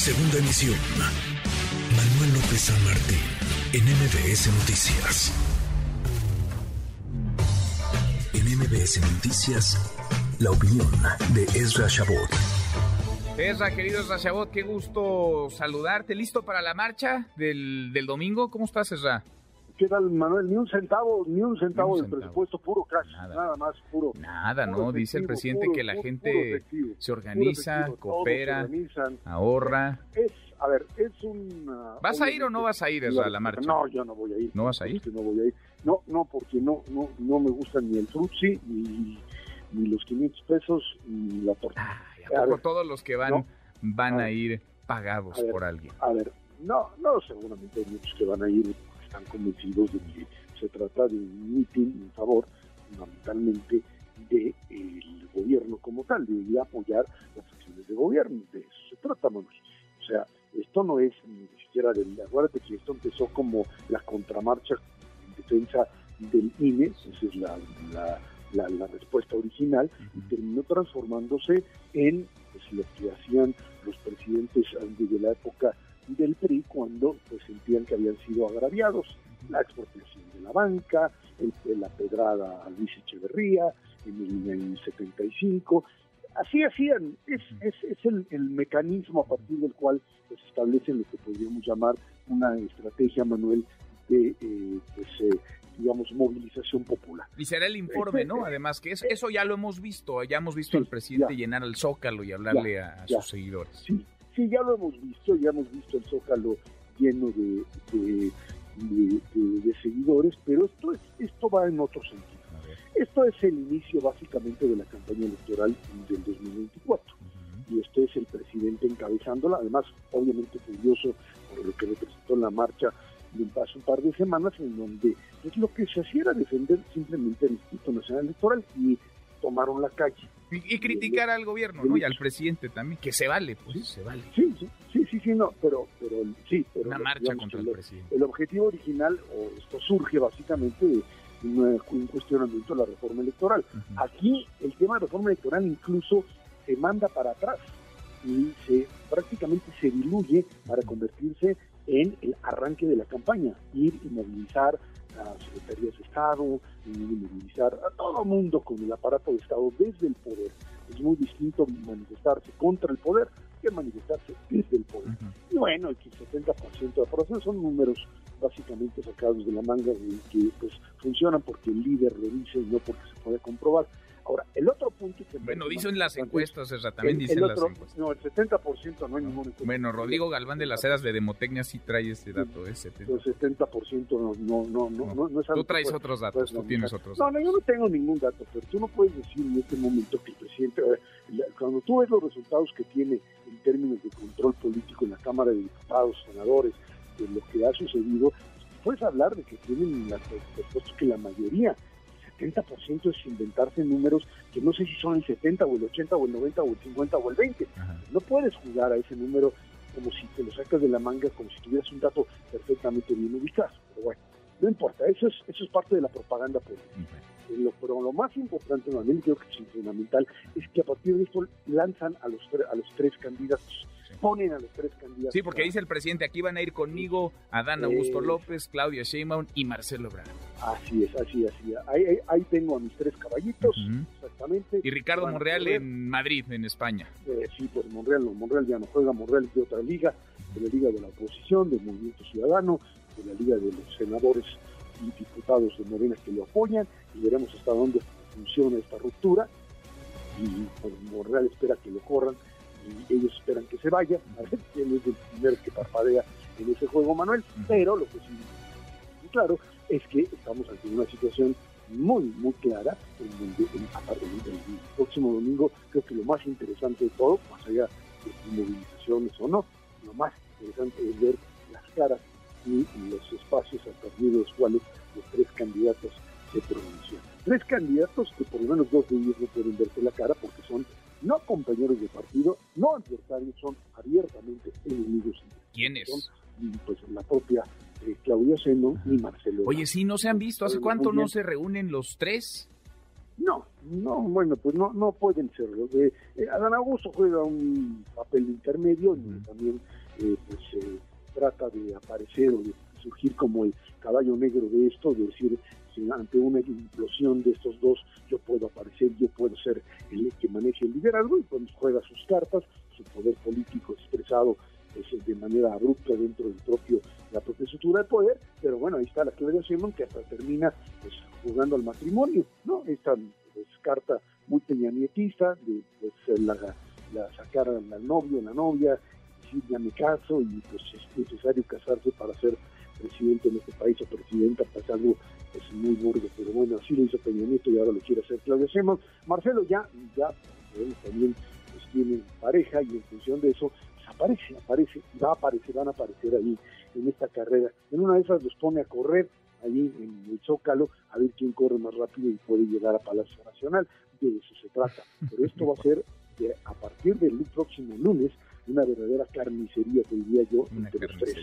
Segunda emisión. Manuel López San Martín, en MBS Noticias. En MBS Noticias, la opinión de Ezra Shabot. Ezra, querido Ezra Shabot, qué gusto saludarte. ¿Listo para la marcha del, del domingo? ¿Cómo estás, Ezra? ¿Qué tal, Manuel? Ni un centavo, ni un centavo de presupuesto, puro cash, nada, más, puro. Nada, ¿no? Dice el presidente que la gente se organiza, coopera, ahorra. Es, a ver, es un... ¿Vas a ir o no vas a ir a la marcha? No, yo no voy a ir. ¿No vas a ir? No voy a ir. No, no, porque no, no, no me gustan ni el frutzi, ni, ni los 500 pesos, ni la torta. ¿a poco todos los que van van a, ir pagados por alguien? A ver, no, no, seguramente hay muchos que van a ir están convencidos de que se trata de un mitin en favor fundamentalmente del gobierno como tal, de apoyar las acciones de gobierno. De eso se trata, Manuel. O sea, esto no es ni siquiera del... Acuérdate que esto empezó como la contramarcha en defensa del INE, esa es la, la, respuesta original, y terminó transformándose en pues, lo que hacían los presidentes desde la época del PRI cuando pues, sentían que habían sido agraviados. La expropiación de la banca, el, la pedrada a Luis Echeverría en el, 75. Así hacían, es, es, es el, el, mecanismo a partir del cual se pues, establecen lo que podríamos llamar una estrategia, Manuel, de eh, pues, eh, digamos, movilización popular. Y será el informe, ¿no? Además, que eso ya lo hemos visto, ya hemos visto al presidente llenar el zócalo y hablarle a, sus seguidores. Sí, Sí, ya lo hemos visto, ya hemos visto el Zócalo lleno de, de, seguidores, pero esto, es, esto va en otro sentido. Esto es el inicio básicamente de la campaña electoral del 2024. Y este es el presidente encabezándola, además obviamente furioso por lo que representó en la marcha de un paso un par de semanas en donde pues, lo que se hacía era defender simplemente el Instituto Nacional Electoral y tomaron la calle y, criticar al gobierno, ¿no? Y al presidente también, que se vale, pues, se vale. Sí, sí, sí, sí, no, pero, pero sí. Pero, Una marcha contra el, presidente. El objetivo original, o esto surge básicamente de un cuestionamiento de la reforma electoral. Aquí el tema de reforma electoral incluso se manda para atrás y se prácticamente se diluye para convertirse en el arranque de la campaña, ir y movilizar a secretarías de Estado, movilizar a todo mundo con el aparato de Estado desde el poder. Es muy distinto manifestarse contra el poder que manifestarse desde el poder. Y bueno, el 70% de aprobación son números básicamente sacados de la manga y que pues funcionan porque el líder lo dice y no porque se puede comprobar. Ahora, el otro punto que... Bueno, dicen las encuestas, Ezra, también dicen las encuestas. No, el 70% no hay ningún encuesta. Bueno, Rodrigo Galván de las Heras de Demotecnia sí trae ese dato, ¿eh? 70. El 70% no, no, no, no, no, no es algo Tú traes otros datos, tú tienes otros datos. No, no, yo no tengo ningún dato, pero tú no puedes decir en este momento que el presidente... Cuando tú ves los resultados que tiene en términos de control político en la Cámara de Diputados, senadores, de lo que ha sucedido, puedes hablar de que tienen las respuestas que la mayoría 70% es inventarse números que no sé si son el 70 o el 80 o el 90 o el 50 o el 20. No puedes jugar a ese número como si te lo sacas de la manga, como si tuvieras un dato perfectamente bien ubicado. Pero bueno, no importa, eso es, eso es parte de la propaganda política. Lo, pero lo más importante, también creo que es fundamental, es que a partir de esto lanzan a los, a los tres candidatos ponen a los tres candidatos. Sí, porque dice el presidente, aquí van a ir conmigo Adán Augusto López, Claudia Sheinbaum y Marcelo Ebrard. Así es, así, así. Ahí, ahí, tengo a mis tres caballitos, exactamente. Y Ricardo Monreal en Madrid, en España. Eh, sí, pues Monreal, Monreal ya no juega, Monreal es de otra liga, de la liga de la oposición, del Movimiento Ciudadano, de la liga de los senadores y diputados de Morena que lo apoyan, y veremos hasta dónde funciona esta ruptura. Y pues, Monreal espera que lo corran y ellos esperan que se vaya, a ver quién es el primero que parpadea en ese juego, Manuel, pero lo que sí claro es que estamos ante una situación muy, muy clara, en donde el, próximo domingo creo que lo más interesante de todo, más allá de movilizaciones o no, lo más interesante es ver las caras y los espacios a partir de los cuales los tres candidatos se pronuncian. Tres candidatos que por lo menos dos de ellos no pueden verse la cara porque son no compañeros de partido, no adversarios, son abiertamente enemigos. ¿Quiénes? pues la propia eh, Claudia Seno y Marcelo. Oye, sí, no se han visto. ¿Hace cuánto no se reúnen los tres? No, no, bueno, pues no, no pueden serlo. Eh, Adán Augusto juega un papel intermedio y también eh, pues trata de aparecer o de surgir como el caballo negro de esto, de decir, si ante una implosión de estos dos yo puedo aparecer, yo puedo ser el que maneje el liderazgo y pues juega sus cartas, su poder político expresado pues, de manera abrupta dentro del propio la propia estructura de poder, pero bueno, ahí está la Claudia Sheinbaum que hasta termina pues jugando al matrimonio, ¿no? Esta pues, carta muy peñanietista de pues la, la sacar al novio, la novia, ya me caso y pues es necesario casarse para ser presidente en este país o presidenta, pues algo es muy burdo, pero bueno, así lo hizo Peña Nieto y ahora lo quiere hacer Claudia Sheinbaum. Marcelo ya, ya también pues, tiene pareja y en función de eso pues, aparece, aparece, va a aparecer, van a aparecer ahí en esta carrera. En una de esas los pone a correr ahí en el Zócalo a ver quién corre más rápido y puede llegar a Palacio Nacional. De eso se trata. Pero esto va a ser a partir del próximo lunes una verdadera carnicería, te diría yo, entre los tres.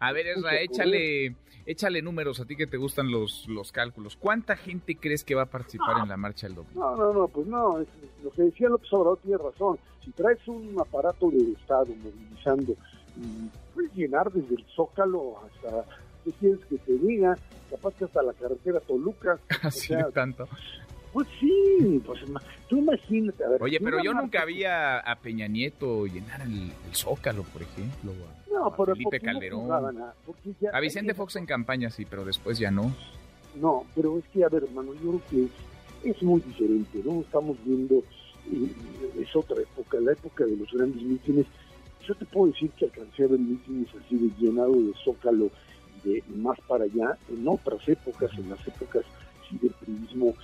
A ver, Esra, échale, échale números a ti que te gustan los, los cálculos. ¿Cuánta gente crees que va a participar en la marcha el domingo? No, no, no, pues no. lo que decía López Obrador tiene razón. Si traes un aparato de Estado movilizando, puedes llenar desde el Zócalo hasta, ¿qué quieres que te diga? Capaz que hasta la carretera Toluca. Así o tanto. Pues sí, pues tú imagínate. A ver, Oye, pero yo nunca vi a, Peña Nieto llenar el, Zócalo, por ejemplo. no, a Felipe Calderón. a Vicente Fox en campaña, sí, pero después ya no. No, pero es que, a ver, hermano, yo creo que es, muy diferente, ¿no? Estamos viendo, es otra época, la época de los grandes mítines. Yo te puedo decir que alcancé a ver mítines así de llenado de Zócalo de más para allá en otras épocas, en las épocas del turismo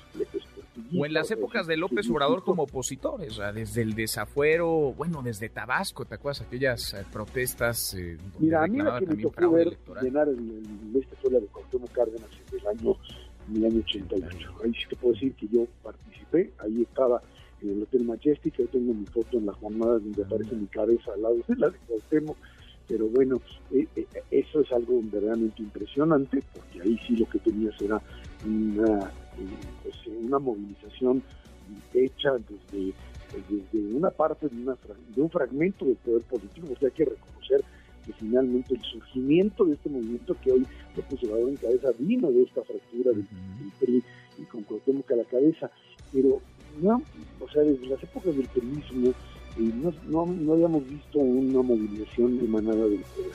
o en las épocas de López Obrador como opositor, o sea, desde el desafuero, bueno, desde Tabasco, ¿te acuerdas? Aquellas eh, protestas eh, Mira, a mí la que me tocó ver llenar el, el, este fue la de Cuauhtémoc Cárdenas en el año, en el año 88. Ahí sí te puedo decir que yo participé, ahí estaba en el Hotel Majestic, ahí tengo mi foto en la jornada donde aparece mi cabeza al lado de la de Cuauhtémoc, pero bueno, eh, eh, eso es algo verdaderamente impresionante, porque ahí sí lo que tenías era una, pues, una movilización hecha desde, desde una parte de, una, de un fragmento del poder político, porque hay que reconocer que finalmente el surgimiento de este movimiento que hoy López Obrador en cabeza vino de esta fractura del, PRI y con Cuauhtémoc a la cabeza, pero no, o sea, desde las épocas del peronismo eh, no, no, habíamos visto una movilización emanada del poder.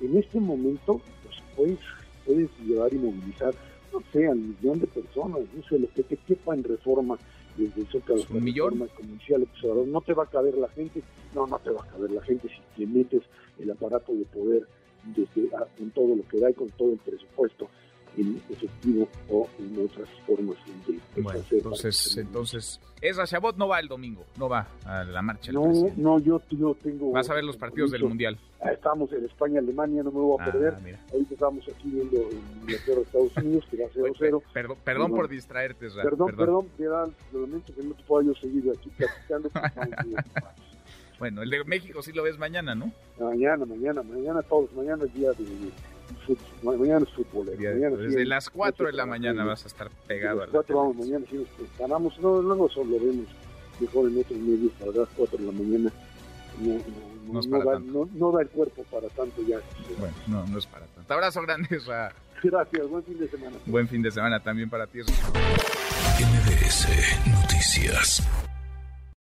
En este momento, pues puedes, puedes llevar y movilizar no sé, al millón de personas, no sé, lo que te quepa en reforma desde el Zócalo un millón comercial, no te va a caber la gente, no, no te va a caber la gente si te metes el aparato de poder desde, con todo lo que da y con todo el presupuesto en efectivo o en otras formas de, bueno, entonces entonces Ezra Chabot no va el domingo no va a la marcha no no yo, yo tengo vas a ver los partidos del mundial. Ah, estamos en España Alemania no me voy a ah, perder. ahorita estamos aquí viendo en Inglaterra Estados Unidos que va 0-0 perdón, perdón por distraerte Ezra. perdón perdón, perdón lamento que no te pueda yo seguir aquí platicando bueno el de México sí lo ves mañana ¿no? mañana mañana mañana todos mañana es día de mañana es fútbol. desde las 4 de la mañana vas a estar pegado a las 4 vamos, mañana si nos ganamos, no, luego solo vemos mejor en otros medios, para las 4 de la mañana no, no, no, da, no, da, el cuerpo para tanto ya. Bueno, no, no es para tanto. Abrazo grande, Gracias, buen fin de semana. Buen fin de semana también para ti. MBS Noticias.